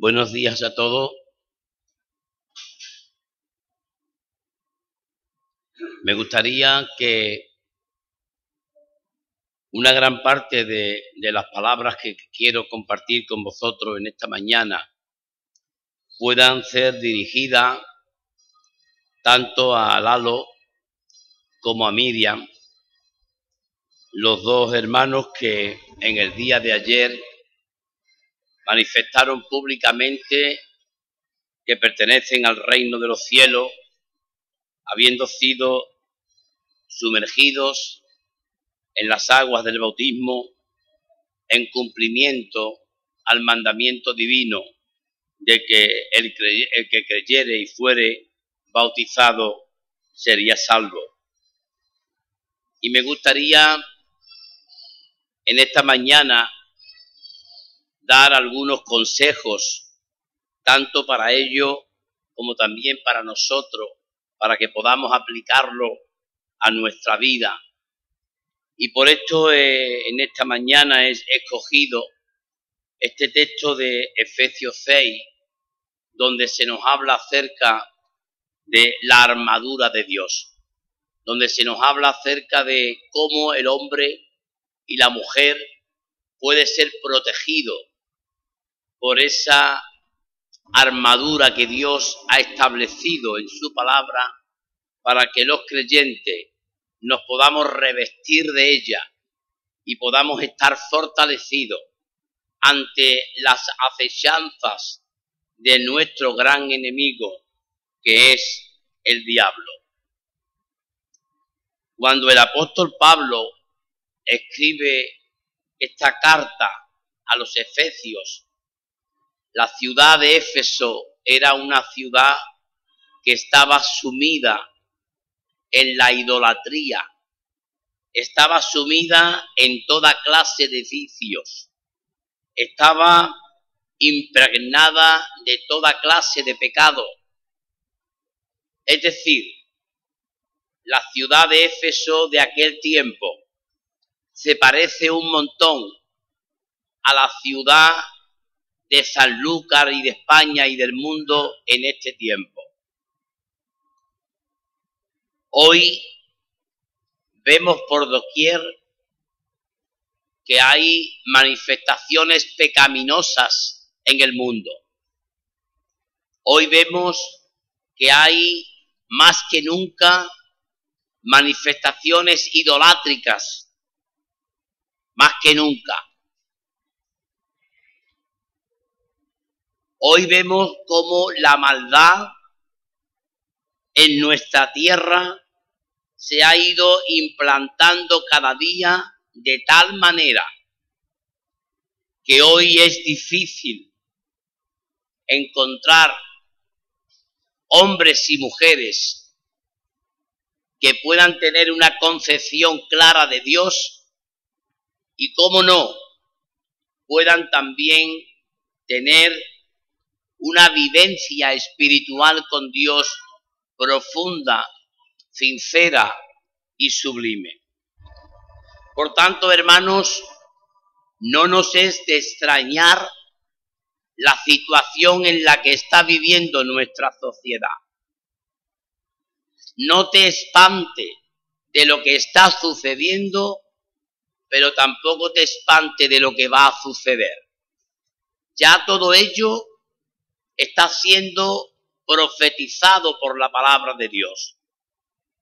Buenos días a todos. Me gustaría que una gran parte de, las palabras que quiero compartir con vosotros en esta mañana puedan ser dirigidas tanto a Lalo como a Miriam, los dos hermanos que en el día de ayer manifestaron públicamente que pertenecen al reino de los cielos, habiendo sido sumergidos en las aguas del bautismo en cumplimiento al mandamiento divino de que el, que creyere y fuere bautizado sería salvo. Y me gustaría en esta mañana dar algunos consejos, tanto para ellos como también para nosotros, para que podamos aplicarlo a nuestra vida. Y por esto eh, en esta mañana he escogido este texto de Efesios 6, donde se nos habla acerca de la armadura de Dios, donde se nos habla acerca de cómo el hombre y la mujer puede ser protegido por esa armadura que Dios ha establecido en su palabra para que los creyentes nos podamos revestir de ella y podamos estar fortalecidos ante las acechanzas de nuestro gran enemigo que es el diablo. Cuando el apóstol Pablo escribe esta carta a los efesios la ciudad de Éfeso era una ciudad que estaba sumida en la idolatría, estaba sumida en toda clase de vicios, estaba impregnada de toda clase de pecado. Es decir, la ciudad de Éfeso de aquel tiempo se parece un montón a la ciudad de Sanlúcar y de España y del mundo en este tiempo. Hoy vemos por doquier que hay manifestaciones pecaminosas en el mundo. Hoy vemos que hay más que nunca manifestaciones idolátricas, más que nunca. Hoy vemos cómo la maldad en nuestra tierra se ha ido implantando cada día de tal manera que hoy es difícil encontrar hombres y mujeres que puedan tener una concepción clara de Dios y, cómo no, puedan también tener una vivencia espiritual con Dios profunda, sincera y sublime. Por tanto, hermanos, no nos es de extrañar la situación en la que está viviendo nuestra sociedad. No te espante de lo que está sucediendo, pero tampoco te espante de lo que va a suceder. Ya todo ello está siendo profetizado por la palabra de Dios.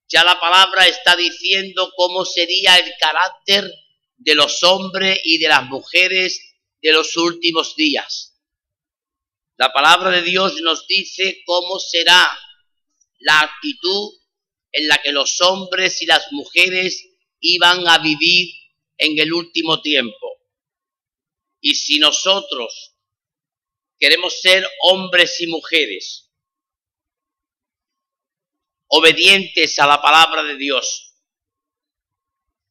Ya la palabra está diciendo cómo sería el carácter de los hombres y de las mujeres de los últimos días. La palabra de Dios nos dice cómo será la actitud en la que los hombres y las mujeres iban a vivir en el último tiempo. Y si nosotros Queremos ser hombres y mujeres. Obedientes a la palabra de Dios,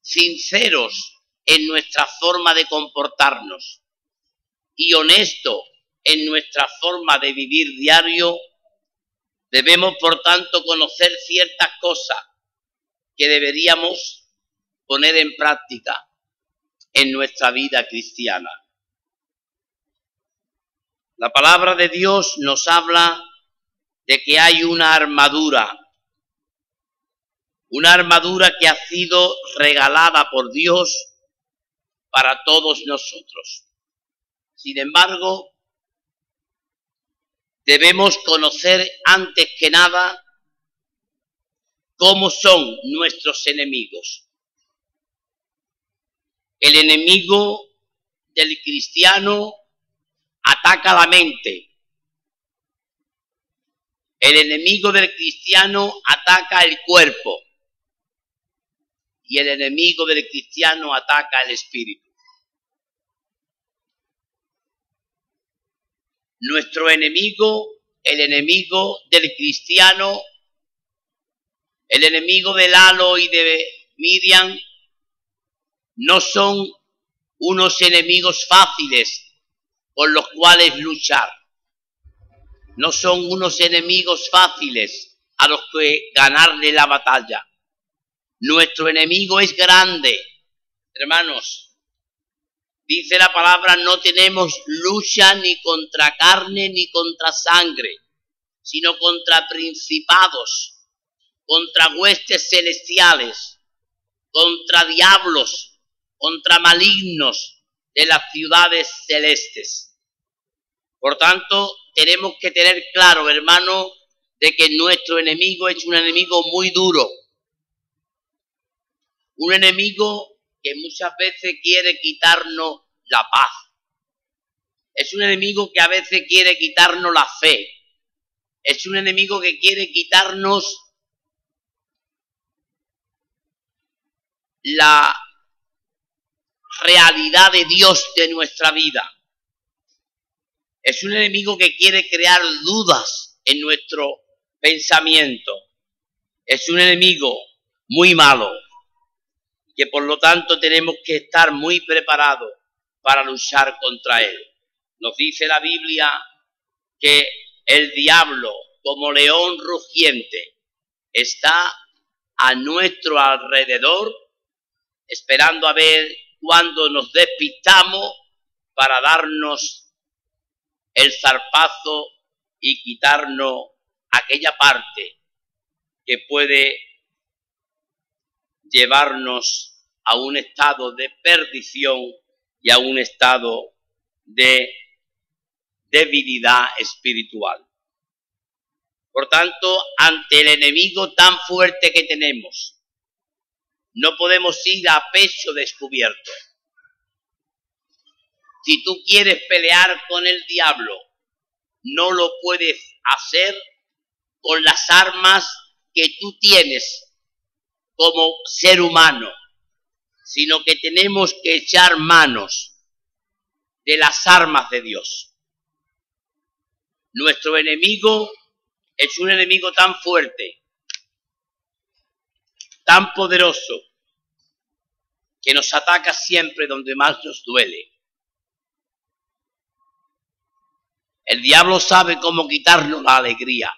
sinceros en nuestra forma de comportarnos. Y honesto en nuestra forma de vivir diario, debemos por tanto conocer ciertas cosas que deberíamos poner en práctica en nuestra vida cristiana. La palabra de Dios nos habla de que hay una armadura, una armadura que ha sido regalada por Dios para todos nosotros. Sin embargo, debemos conocer antes que nada cómo son nuestros enemigos. El enemigo del cristiano ataca la mente. El enemigo del cristiano ataca el cuerpo. Y el enemigo del cristiano ataca el espíritu. Nuestro enemigo, el enemigo del cristiano, el enemigo de Lalo y de Miriam, no son unos enemigos fáciles con los cuales luchar. No son unos enemigos fáciles a los que ganarle la batalla. Nuestro enemigo es grande. Hermanos, dice la palabra, no tenemos lucha ni contra carne ni contra sangre, sino contra principados, contra huestes celestiales, contra diablos, contra malignos de las ciudades celestes. Por tanto, tenemos que tener claro, hermano, de que nuestro enemigo es un enemigo muy duro. Un enemigo que muchas veces quiere quitarnos la paz. Es un enemigo que a veces quiere quitarnos la fe. Es un enemigo que quiere quitarnos la realidad de Dios de nuestra vida. Es un enemigo que quiere crear dudas en nuestro pensamiento. Es un enemigo muy malo, que por lo tanto tenemos que estar muy preparados para luchar contra él. Nos dice la Biblia que el diablo, como león rugiente, está a nuestro alrededor, esperando a ver cuándo nos despistamos para darnos el zarpazo y quitarnos aquella parte que puede llevarnos a un estado de perdición y a un estado de debilidad espiritual. Por tanto, ante el enemigo tan fuerte que tenemos, no podemos ir a pecho descubierto. Si tú quieres pelear con el diablo, no lo puedes hacer con las armas que tú tienes como ser humano, sino que tenemos que echar manos de las armas de Dios. Nuestro enemigo es un enemigo tan fuerte, tan poderoso, que nos ataca siempre donde más nos duele. El diablo sabe cómo quitarnos la alegría.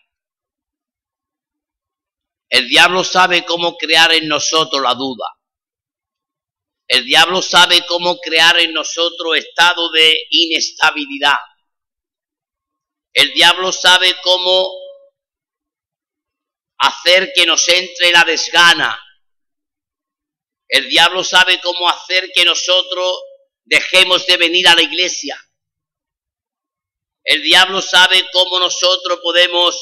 El diablo sabe cómo crear en nosotros la duda. El diablo sabe cómo crear en nosotros estado de inestabilidad. El diablo sabe cómo hacer que nos entre la desgana. El diablo sabe cómo hacer que nosotros dejemos de venir a la iglesia. El diablo sabe cómo nosotros podemos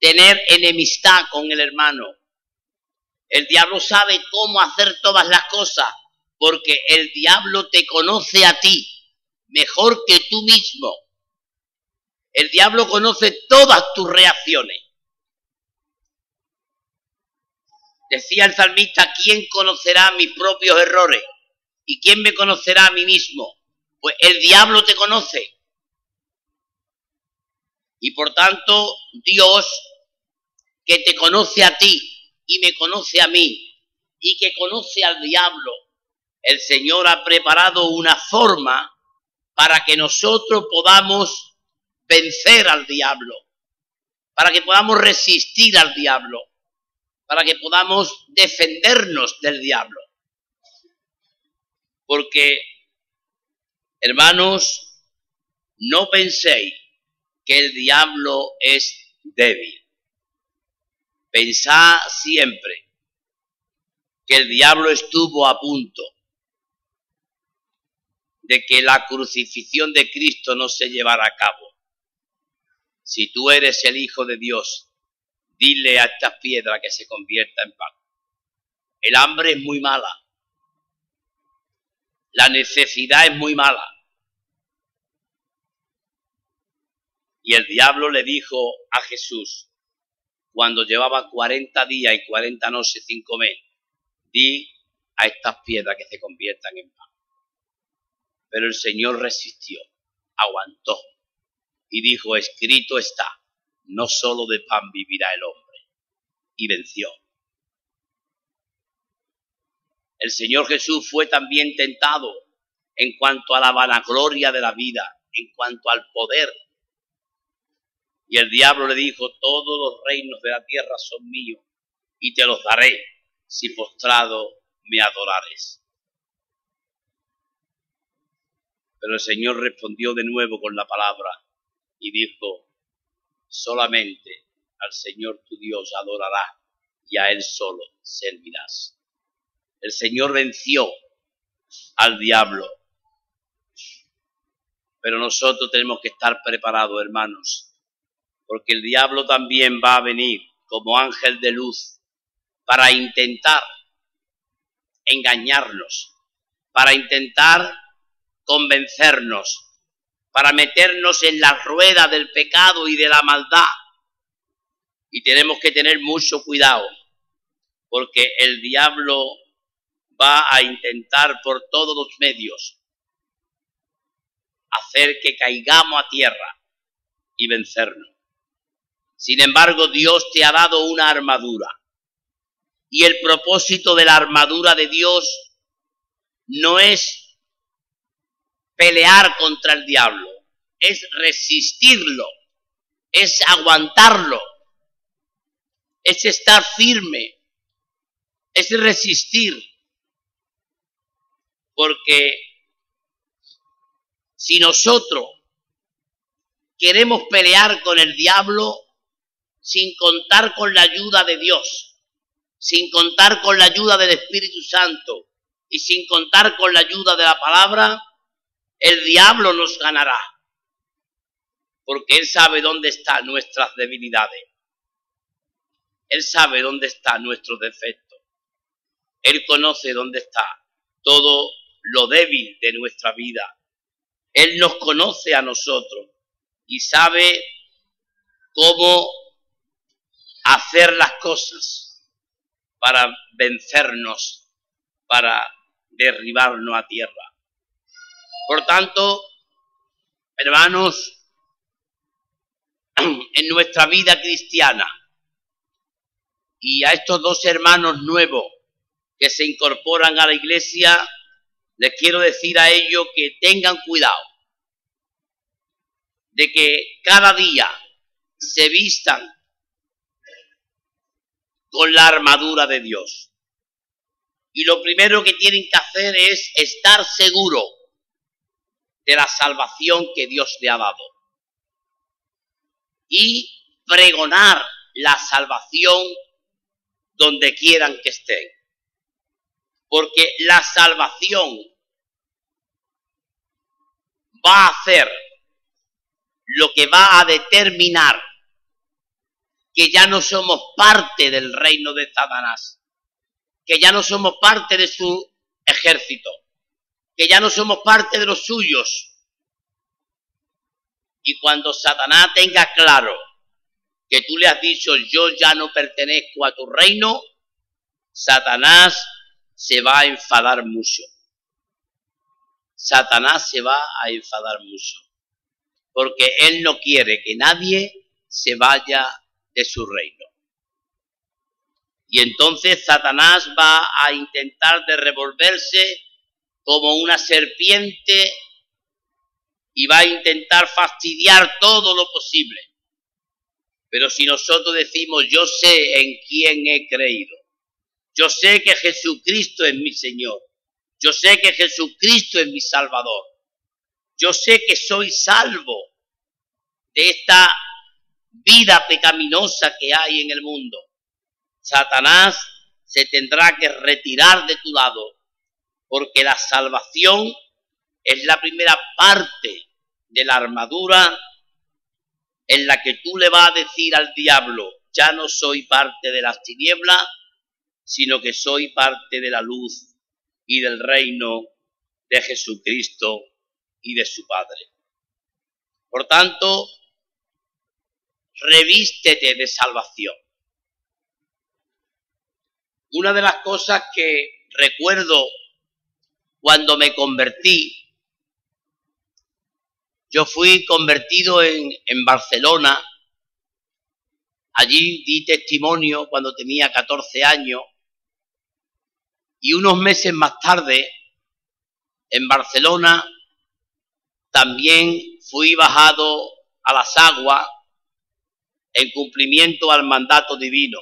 tener enemistad con el hermano. El diablo sabe cómo hacer todas las cosas, porque el diablo te conoce a ti mejor que tú mismo. El diablo conoce todas tus reacciones. Decía el salmista, ¿quién conocerá mis propios errores? ¿Y quién me conocerá a mí mismo? Pues el diablo te conoce. Y por tanto, Dios, que te conoce a ti y me conoce a mí, y que conoce al diablo, el Señor ha preparado una forma para que nosotros podamos vencer al diablo, para que podamos resistir al diablo, para que podamos defendernos del diablo. Porque, hermanos, no penséis que el diablo es débil. Pensá siempre que el diablo estuvo a punto de que la crucifixión de Cristo no se llevara a cabo. Si tú eres el Hijo de Dios, dile a estas piedras que se convierta en pan. El hambre es muy mala. La necesidad es muy mala. Y el diablo le dijo a Jesús, cuando llevaba 40 días y 40 noches sin comer, di a estas piedras que se conviertan en pan. Pero el Señor resistió, aguantó y dijo, escrito está, no solo de pan vivirá el hombre. Y venció. El Señor Jesús fue también tentado en cuanto a la vanagloria de la vida, en cuanto al poder. Y el diablo le dijo, todos los reinos de la tierra son míos y te los daré si postrado me adorares. Pero el Señor respondió de nuevo con la palabra y dijo, solamente al Señor tu Dios adorará y a Él solo servirás. El Señor venció al diablo. Pero nosotros tenemos que estar preparados, hermanos, porque el diablo también va a venir como ángel de luz para intentar engañarnos, para intentar convencernos, para meternos en la rueda del pecado y de la maldad. Y tenemos que tener mucho cuidado, porque el diablo va a intentar por todos los medios hacer que caigamos a tierra y vencernos. Sin embargo, Dios te ha dado una armadura. Y el propósito de la armadura de Dios no es pelear contra el diablo, es resistirlo, es aguantarlo, es estar firme, es resistir. Porque si nosotros queremos pelear con el diablo sin contar con la ayuda de Dios, sin contar con la ayuda del Espíritu Santo y sin contar con la ayuda de la palabra, el diablo nos ganará. Porque Él sabe dónde están nuestras debilidades. Él sabe dónde está nuestro defecto. Él conoce dónde está todo lo débil de nuestra vida. Él nos conoce a nosotros y sabe cómo hacer las cosas para vencernos, para derribarnos a tierra. Por tanto, hermanos, en nuestra vida cristiana y a estos dos hermanos nuevos que se incorporan a la iglesia, les quiero decir a ellos que tengan cuidado de que cada día se vistan con la armadura de Dios. Y lo primero que tienen que hacer es estar seguro de la salvación que Dios le ha dado. Y pregonar la salvación donde quieran que estén. Porque la salvación va a hacer lo que va a determinar que ya no somos parte del reino de Satanás, que ya no somos parte de su ejército, que ya no somos parte de los suyos. Y cuando Satanás tenga claro que tú le has dicho yo ya no pertenezco a tu reino, Satanás se va a enfadar mucho. Satanás se va a enfadar mucho. Porque él no quiere que nadie se vaya de su reino. Y entonces Satanás va a intentar de revolverse como una serpiente y va a intentar fastidiar todo lo posible. Pero si nosotros decimos, yo sé en quién he creído, yo sé que Jesucristo es mi Señor, yo sé que Jesucristo es mi Salvador, yo sé que soy salvo de esta vida pecaminosa que hay en el mundo. Satanás se tendrá que retirar de tu lado, porque la salvación es la primera parte de la armadura en la que tú le vas a decir al diablo, ya no soy parte de las tinieblas, sino que soy parte de la luz y del reino de Jesucristo y de su Padre. Por tanto, revístete de salvación. Una de las cosas que recuerdo cuando me convertí, yo fui convertido en, en Barcelona, allí di testimonio cuando tenía 14 años. Y unos meses más tarde en Barcelona también fui bajado a las aguas en cumplimiento al mandato divino.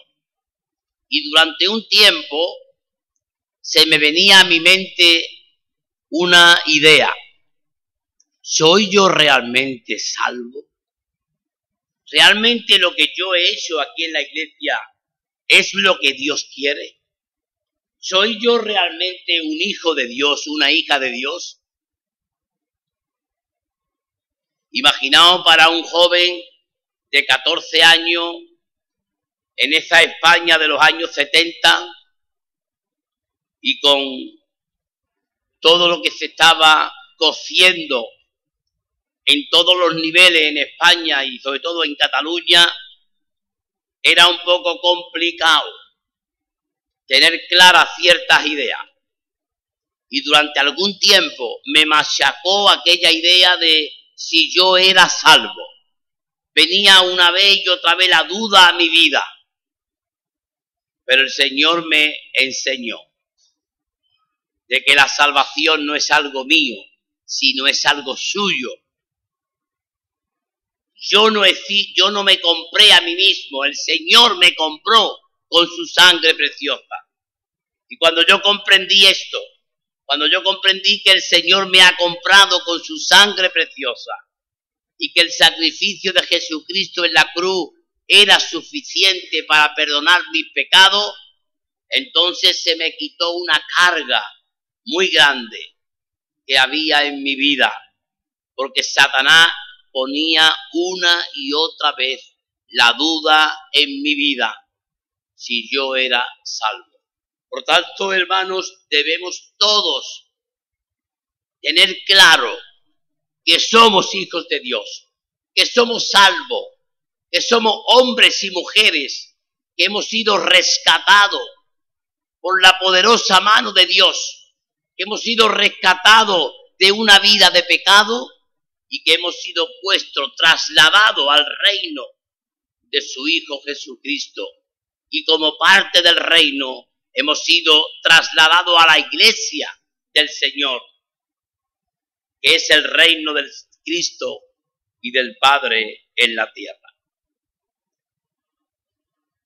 Y durante un tiempo se me venía a mi mente una idea. ¿Soy yo realmente salvo? ¿Realmente lo que yo he hecho aquí en la iglesia es lo que Dios quiere? ¿Soy yo realmente un hijo de Dios, una hija de Dios? Imaginaos para un joven de 14 años en esa España de los años 70 y con todo lo que se estaba cociendo en todos los niveles en España y sobre todo en Cataluña, era un poco complicado tener claras ciertas ideas. Y durante algún tiempo me machacó aquella idea de si yo era salvo. Venía una vez y otra vez la duda a mi vida. Pero el Señor me enseñó de que la salvación no es algo mío, sino es algo suyo. Yo no, yo no me compré a mí mismo, el Señor me compró con su sangre preciosa. Y cuando yo comprendí esto, cuando yo comprendí que el Señor me ha comprado con su sangre preciosa y que el sacrificio de Jesucristo en la cruz era suficiente para perdonar mis pecados, entonces se me quitó una carga muy grande que había en mi vida, porque Satanás ponía una y otra vez la duda en mi vida si yo era salvo. Por tanto, hermanos, debemos todos tener claro que somos hijos de Dios, que somos salvos, que somos hombres y mujeres que hemos sido rescatados por la poderosa mano de Dios, que hemos sido rescatados de una vida de pecado y que hemos sido puestos, trasladados al reino de su Hijo Jesucristo. Y como parte del reino hemos sido trasladados a la iglesia del Señor, que es el reino del Cristo y del Padre en la tierra.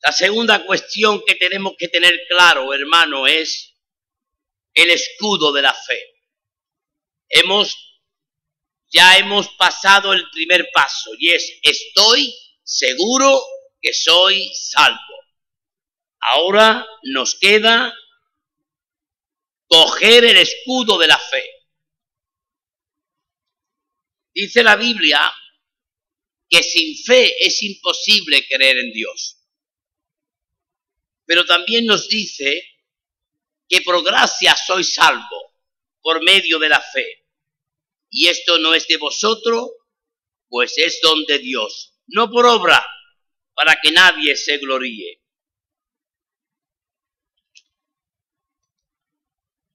La segunda cuestión que tenemos que tener claro, hermano, es el escudo de la fe. Hemos, ya hemos pasado el primer paso y es, estoy seguro que soy salvo. Ahora nos queda coger el escudo de la fe. Dice la Biblia que sin fe es imposible creer en Dios. Pero también nos dice que por gracia soy salvo por medio de la fe. Y esto no es de vosotros, pues es don de Dios, no por obra, para que nadie se gloríe.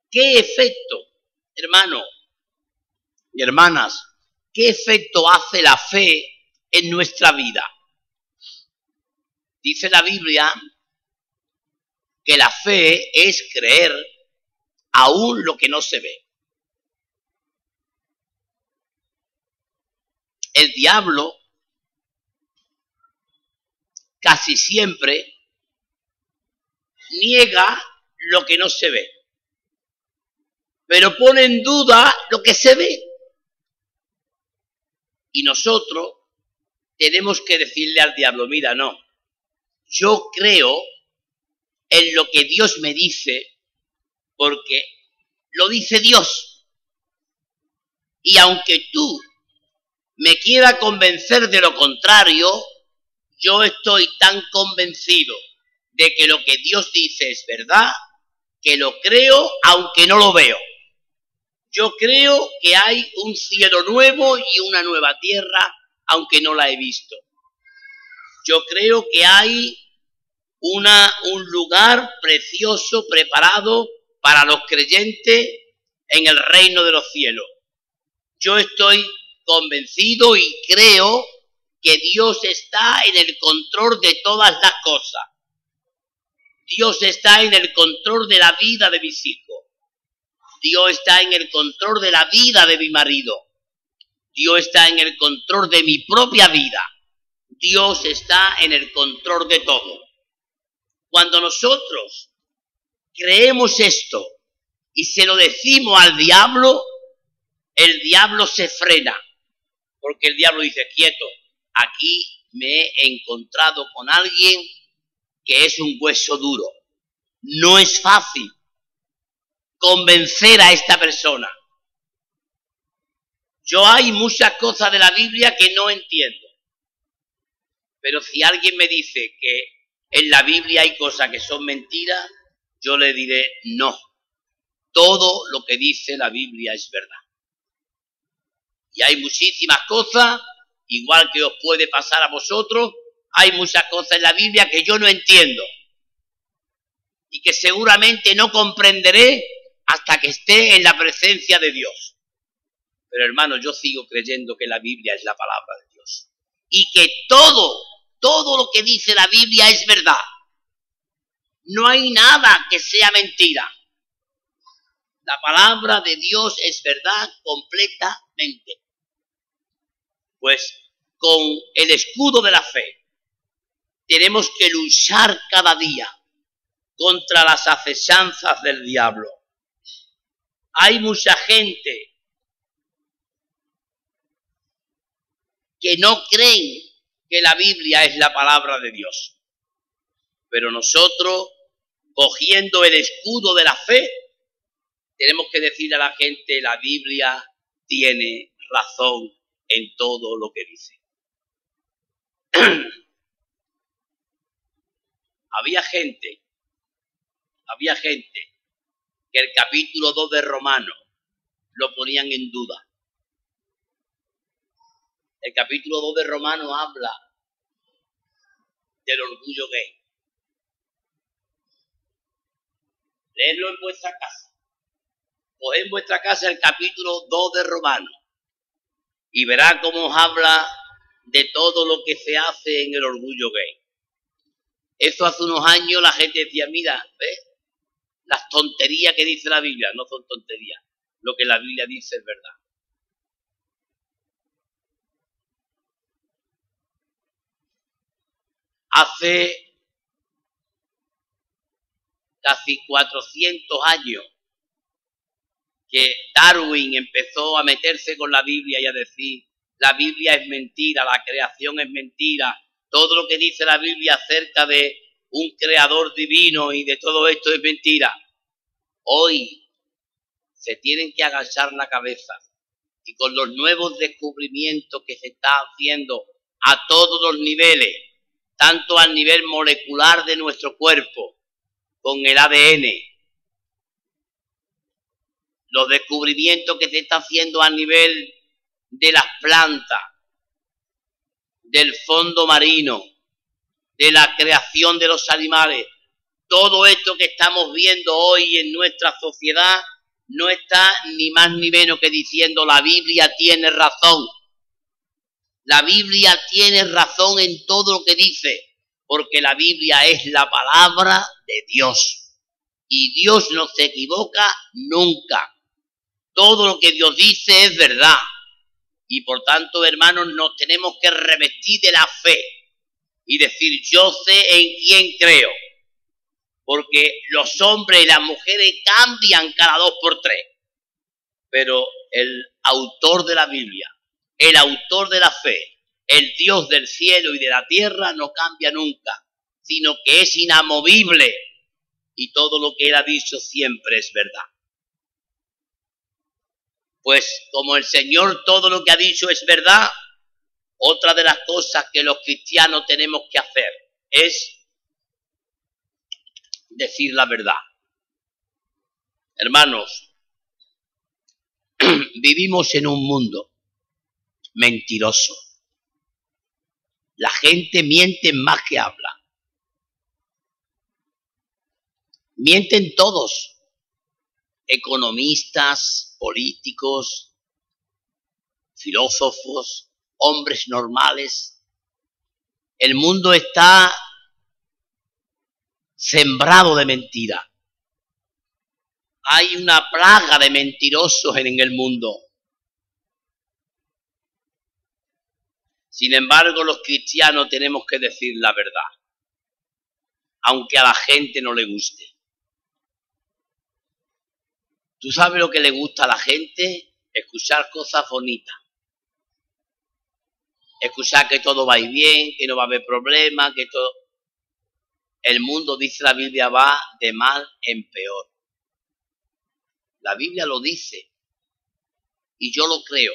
¿Qué efecto, hermano y hermanas, qué efecto hace la fe en nuestra vida? Dice la Biblia que la fe es creer aún lo que no se ve. El diablo casi siempre niega lo que no se ve pero pone en duda lo que se ve. Y nosotros tenemos que decirle al diablo, mira, no, yo creo en lo que Dios me dice porque lo dice Dios. Y aunque tú me quieras convencer de lo contrario, yo estoy tan convencido de que lo que Dios dice es verdad, que lo creo aunque no lo veo. Yo creo que hay un cielo nuevo y una nueva tierra, aunque no la he visto. Yo creo que hay una, un lugar precioso preparado para los creyentes en el reino de los cielos. Yo estoy convencido y creo que Dios está en el control de todas las cosas. Dios está en el control de la vida de mis hijos. Dios está en el control de la vida de mi marido. Dios está en el control de mi propia vida. Dios está en el control de todo. Cuando nosotros creemos esto y se lo decimos al diablo, el diablo se frena, porque el diablo dice, quieto, aquí me he encontrado con alguien que es un hueso duro. No es fácil convencer a esta persona. Yo hay muchas cosas de la Biblia que no entiendo. Pero si alguien me dice que en la Biblia hay cosas que son mentiras, yo le diré no. Todo lo que dice la Biblia es verdad. Y hay muchísimas cosas, igual que os puede pasar a vosotros, hay muchas cosas en la Biblia que yo no entiendo y que seguramente no comprenderé hasta que esté en la presencia de Dios. Pero hermano, yo sigo creyendo que la Biblia es la palabra de Dios y que todo, todo lo que dice la Biblia es verdad. No hay nada que sea mentira. La palabra de Dios es verdad completamente. Pues con el escudo de la fe tenemos que luchar cada día contra las acechanzas del diablo. Hay mucha gente que no creen que la Biblia es la palabra de Dios. Pero nosotros, cogiendo el escudo de la fe, tenemos que decir a la gente, la Biblia tiene razón en todo lo que dice. había gente, había gente que el capítulo 2 de Romano lo ponían en duda. El capítulo 2 de Romano habla del orgullo gay. Leedlo en vuestra casa. Coged en vuestra casa el capítulo 2 de Romano y verá cómo habla de todo lo que se hace en el orgullo gay. Eso hace unos años la gente decía, mira, ¿ves? Las tonterías que dice la Biblia no son tonterías. Lo que la Biblia dice es verdad. Hace casi 400 años que Darwin empezó a meterse con la Biblia y a decir, la Biblia es mentira, la creación es mentira, todo lo que dice la Biblia acerca de un creador divino y de todo esto es mentira. Hoy se tienen que agachar la cabeza y con los nuevos descubrimientos que se está haciendo a todos los niveles, tanto al nivel molecular de nuestro cuerpo, con el ADN, los descubrimientos que se está haciendo a nivel de las plantas, del fondo marino, de la creación de los animales. Todo esto que estamos viendo hoy en nuestra sociedad no está ni más ni menos que diciendo la Biblia tiene razón. La Biblia tiene razón en todo lo que dice, porque la Biblia es la palabra de Dios. Y Dios no se equivoca nunca. Todo lo que Dios dice es verdad. Y por tanto, hermanos, nos tenemos que revestir de la fe y decir, yo sé en quién creo. Porque los hombres y las mujeres cambian cada dos por tres. Pero el autor de la Biblia, el autor de la fe, el Dios del cielo y de la tierra no cambia nunca, sino que es inamovible y todo lo que Él ha dicho siempre es verdad. Pues como el Señor todo lo que ha dicho es verdad, otra de las cosas que los cristianos tenemos que hacer es decir la verdad. Hermanos, vivimos en un mundo mentiroso. La gente miente más que habla. Mienten todos, economistas, políticos, filósofos, hombres normales. El mundo está sembrado de mentira. Hay una plaga de mentirosos en el mundo. Sin embargo, los cristianos tenemos que decir la verdad, aunque a la gente no le guste. ¿Tú sabes lo que le gusta a la gente? Escuchar cosas bonitas. Escuchar que todo va bien, que no va a haber problema, que todo... El mundo, dice la Biblia, va de mal en peor. La Biblia lo dice. Y yo lo creo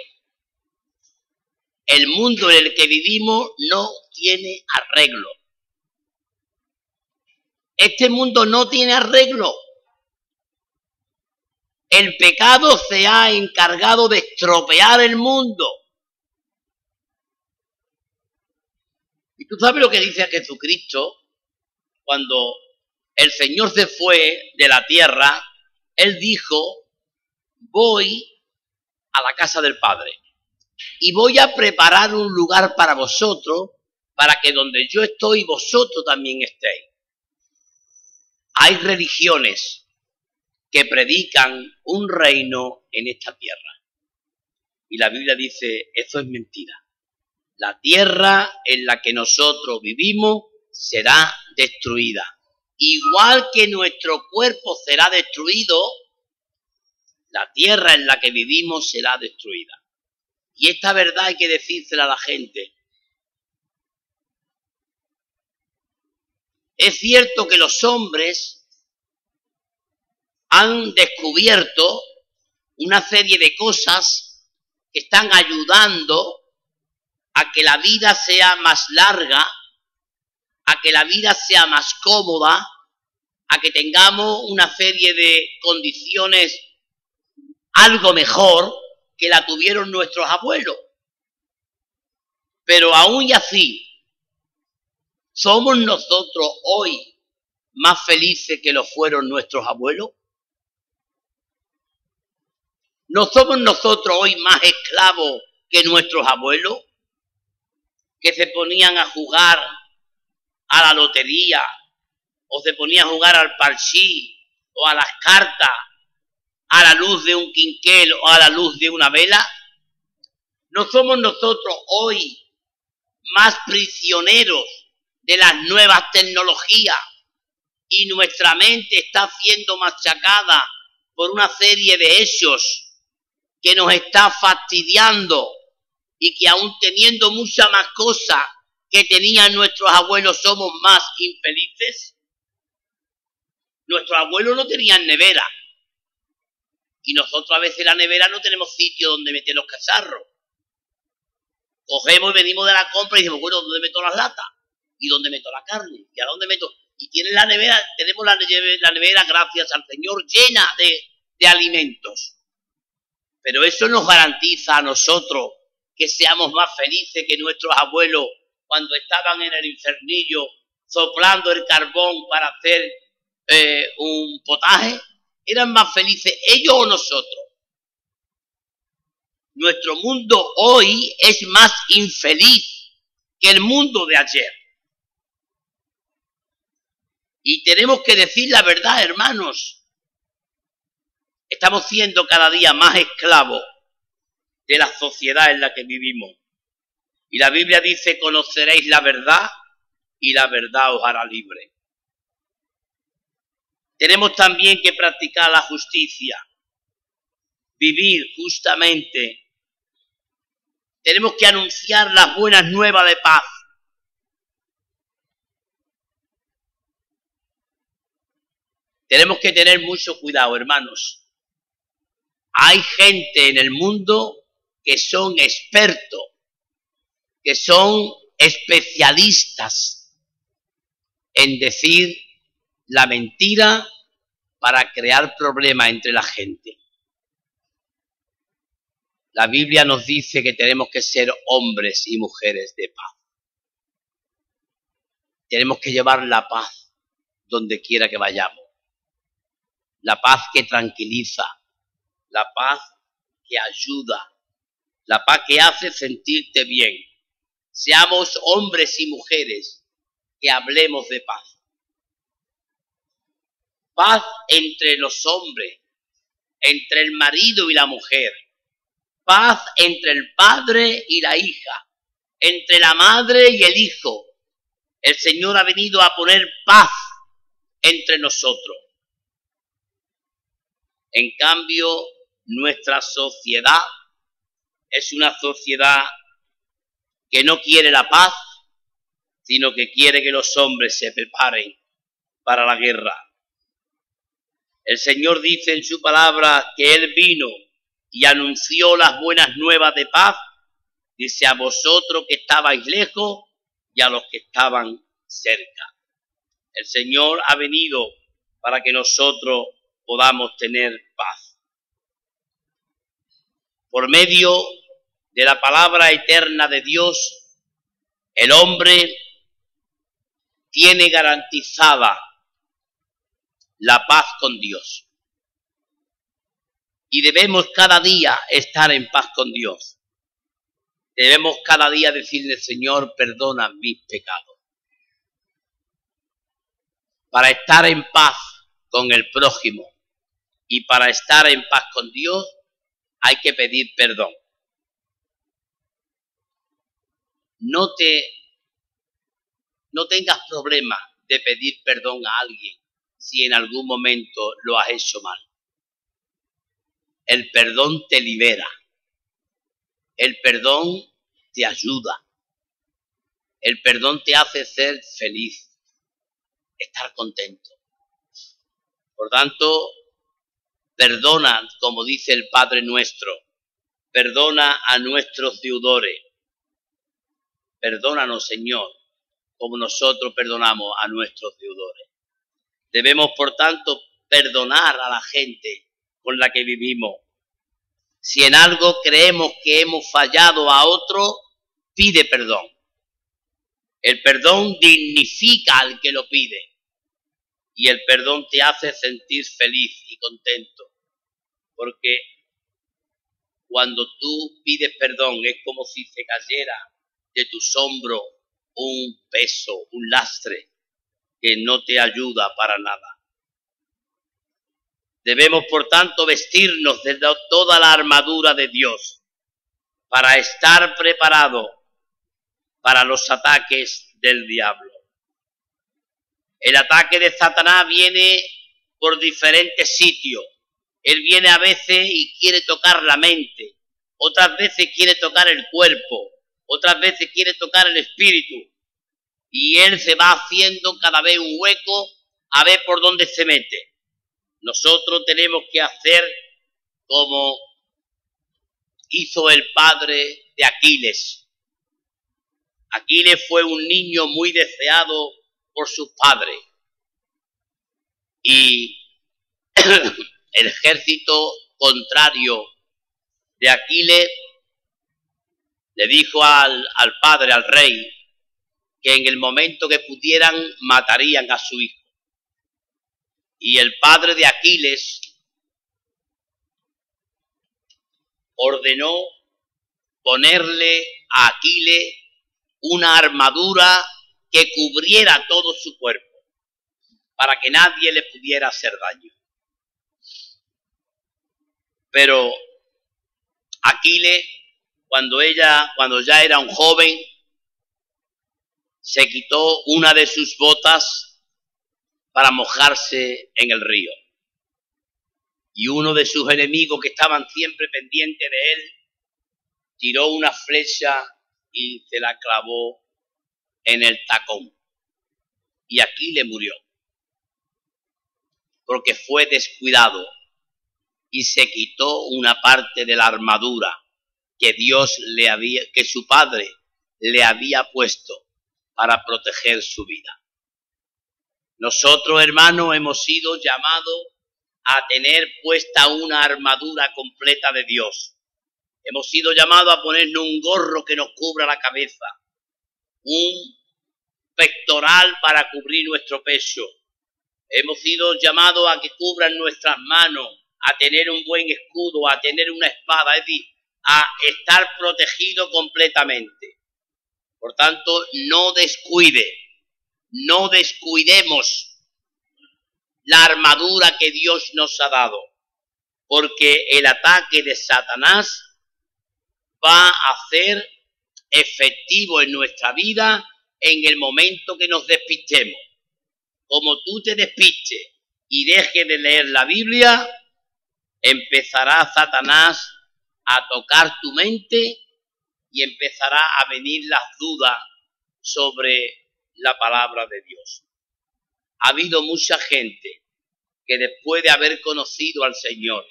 el mundo en el que vivimos no tiene arreglo. Este mundo no tiene arreglo. El pecado se ha encargado de estropear el mundo. Y tú sabes lo que dice Jesucristo cuando el Señor se fue de la tierra, Él dijo, voy a la casa del Padre y voy a preparar un lugar para vosotros, para que donde yo estoy, vosotros también estéis. Hay religiones que predican un reino en esta tierra. Y la Biblia dice, eso es mentira. La tierra en la que nosotros vivimos será destruida. Igual que nuestro cuerpo será destruido, la tierra en la que vivimos será destruida. Y esta verdad hay que decírsela a la gente. Es cierto que los hombres han descubierto una serie de cosas que están ayudando a que la vida sea más larga, a que la vida sea más cómoda, a que tengamos una serie de condiciones algo mejor que la tuvieron nuestros abuelos. Pero aún y así, ¿somos nosotros hoy más felices que lo fueron nuestros abuelos? ¿No somos nosotros hoy más esclavos que nuestros abuelos? Que se ponían a jugar a la lotería, o se ponían a jugar al parchí, o a las cartas, a la luz de un quinquel o a la luz de una vela? ¿No somos nosotros hoy más prisioneros de las nuevas tecnologías y nuestra mente está siendo machacada por una serie de hechos que nos está fastidiando y que aún teniendo mucha más cosas que tenían nuestros abuelos somos más infelices? Nuestros abuelos no tenían nevera, y nosotros a veces en la nevera no tenemos sitio donde meter los cacharros. Cogemos y venimos de la compra y decimos, bueno, ¿dónde meto las latas? ¿Y dónde meto la carne? ¿Y a dónde meto? Y tiene la nevera, tenemos la, nevera, gracias al Señor, llena de, de alimentos. Pero eso nos garantiza a nosotros que seamos más felices que nuestros abuelos cuando estaban en el infernillo soplando el carbón para hacer eh, un potaje eran más felices ellos o nosotros. Nuestro mundo hoy es más infeliz que el mundo de ayer. Y tenemos que decir la verdad, hermanos. Estamos siendo cada día más esclavos de la sociedad en la que vivimos. Y la Biblia dice, conoceréis la verdad y la verdad os hará libre. Tenemos también que practicar la justicia, vivir justamente, Tenemos que anunciar las buenas nuevas de paz. Tenemos que tener mucho cuidado, hermanos. Hay gente en el mundo que son expertos, que son especialistas en decir la mentira para crear problemas entre la gente. La Biblia nos dice que tenemos que ser hombres y mujeres de paz. Tenemos que llevar la paz donde quiera que vayamos la paz que tranquiliza, la paz que ayuda, la paz que hace sentirte bien. Seamos hombres y mujeres que hablemos de paz. Paz entre los hombres, entre el marido y la mujer. Paz entre el padre y la hija, entre la madre y el hijo. El Señor ha venido a poner paz entre nosotros. En cambio, nuestra sociedad es una sociedad que no quiere la paz, sino que quiere que los hombres se preparen para la guerra. El Señor dice en su palabra que Él vino y anunció las buenas nuevas de paz, dice a vosotros que estabais lejos y a los que estaban cerca. El Señor ha venido para que nosotros podamos tener paz. Por medio de la palabra eterna de Dios, el hombre tiene garantizada la paz con Dios. Y debemos cada día estar en paz con Dios. Debemos cada día decirle, Señor, perdona mis pecados. Para estar en paz con el prójimo, y para estar en paz con Dios hay que pedir perdón. No te no tengas problema de pedir perdón a alguien si en algún momento lo has hecho mal. El perdón te libera. El perdón te ayuda. El perdón te hace ser feliz, estar contento. Por tanto, Perdona, como dice el Padre nuestro, perdona a nuestros deudores. Perdónanos, Señor, como nosotros perdonamos a nuestros deudores. Debemos, por tanto, perdonar a la gente con la que vivimos. Si en algo creemos que hemos fallado a otro, pide perdón. El perdón dignifica al que lo pide y el perdón te hace sentir feliz y contento porque cuando tú pides perdón es como si se cayera de tu hombros un peso, un lastre que no te ayuda para nada. Debemos, por tanto, vestirnos de toda la armadura de Dios para estar preparados para los ataques del diablo. El ataque de Satanás viene por diferentes sitios él viene a veces y quiere tocar la mente, otras veces quiere tocar el cuerpo, otras veces quiere tocar el espíritu. Y Él se va haciendo cada vez un hueco a ver por dónde se mete. Nosotros tenemos que hacer como hizo el padre de Aquiles. Aquiles fue un niño muy deseado por sus padres. Y el ejército contrario de Aquiles le dijo al, al padre, al rey, que en el momento que pudieran matarían a su hijo. Y el padre de Aquiles ordenó ponerle a Aquiles una armadura que cubriera todo su cuerpo, para que nadie le pudiera hacer daño. Pero Aquiles, cuando ella, cuando ya era un joven, se quitó una de sus botas para mojarse en el río. Y uno de sus enemigos que estaban siempre pendientes de él, tiró una flecha y se la clavó en el tacón. Y aquí le murió. Porque fue descuidado y se quitó una parte de la armadura que Dios le había, que su padre le había puesto para proteger su vida. Nosotros, hermanos, hemos sido llamados a tener puesta una armadura completa de Dios. Hemos sido llamados a ponernos un gorro que nos cubra la cabeza, un pectoral para cubrir nuestro peso. Hemos sido llamados a que cubran nuestras manos, a tener un buen escudo, a tener una espada, es decir, a estar protegido completamente. Por tanto, no descuide, no descuidemos la armadura que Dios nos ha dado, porque el ataque de Satanás va a ser efectivo en nuestra vida en el momento que nos despistemos. Como tú te despistes y dejes de leer la Biblia, empezará Satanás a tocar tu mente y empezará a venir las dudas sobre la palabra de Dios. Ha habido mucha gente que después de haber conocido al Señor,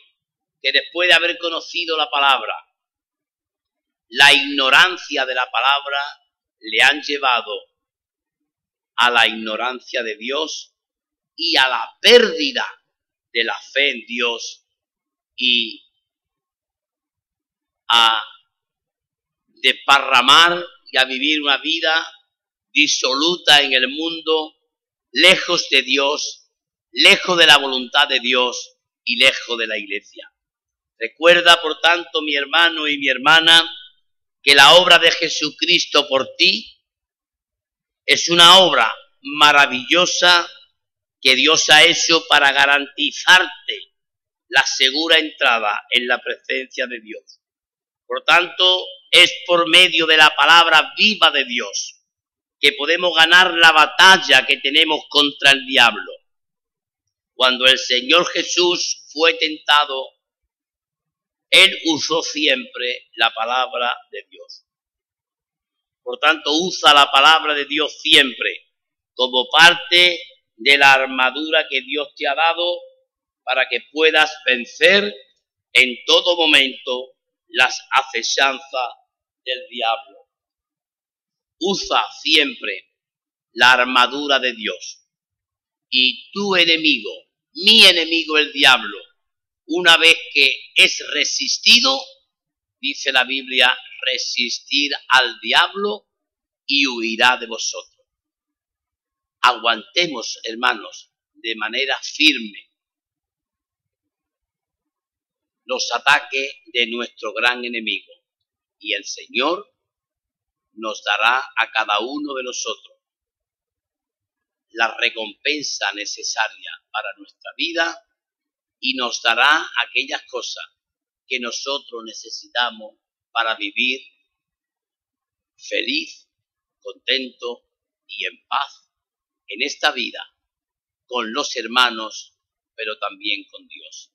que después de haber conocido la palabra, la ignorancia de la palabra le han llevado a la ignorancia de Dios y a la pérdida de la fe en Dios y a desparramar y a vivir una vida disoluta en el mundo, lejos de Dios, lejos de la voluntad de Dios y lejos de la iglesia. Recuerda, por tanto, mi hermano y mi hermana, que la obra de Jesucristo por ti es una obra maravillosa que Dios ha hecho para garantizarte la segura entrada en la presencia de Dios. Por tanto, es por medio de la palabra viva de Dios que podemos ganar la batalla que tenemos contra el diablo. Cuando el Señor Jesús fue tentado él usó siempre la palabra de Dios. Por tanto, usa la palabra de Dios siempre como parte de la armadura que Dios te ha dado para que puedas vencer en todo momento las acechanzas del diablo. Usa siempre la armadura de Dios. Y tu enemigo, mi enemigo el diablo, una vez que es resistido, dice la Biblia, resistir al diablo y huirá de vosotros. Aguantemos, hermanos, de manera firme los ataques de nuestro gran enemigo y el Señor nos dará a cada uno de nosotros la recompensa necesaria para nuestra vida y nos dará aquellas cosas que nosotros necesitamos para vivir feliz, contento y en paz en esta vida con los hermanos, pero también con Dios.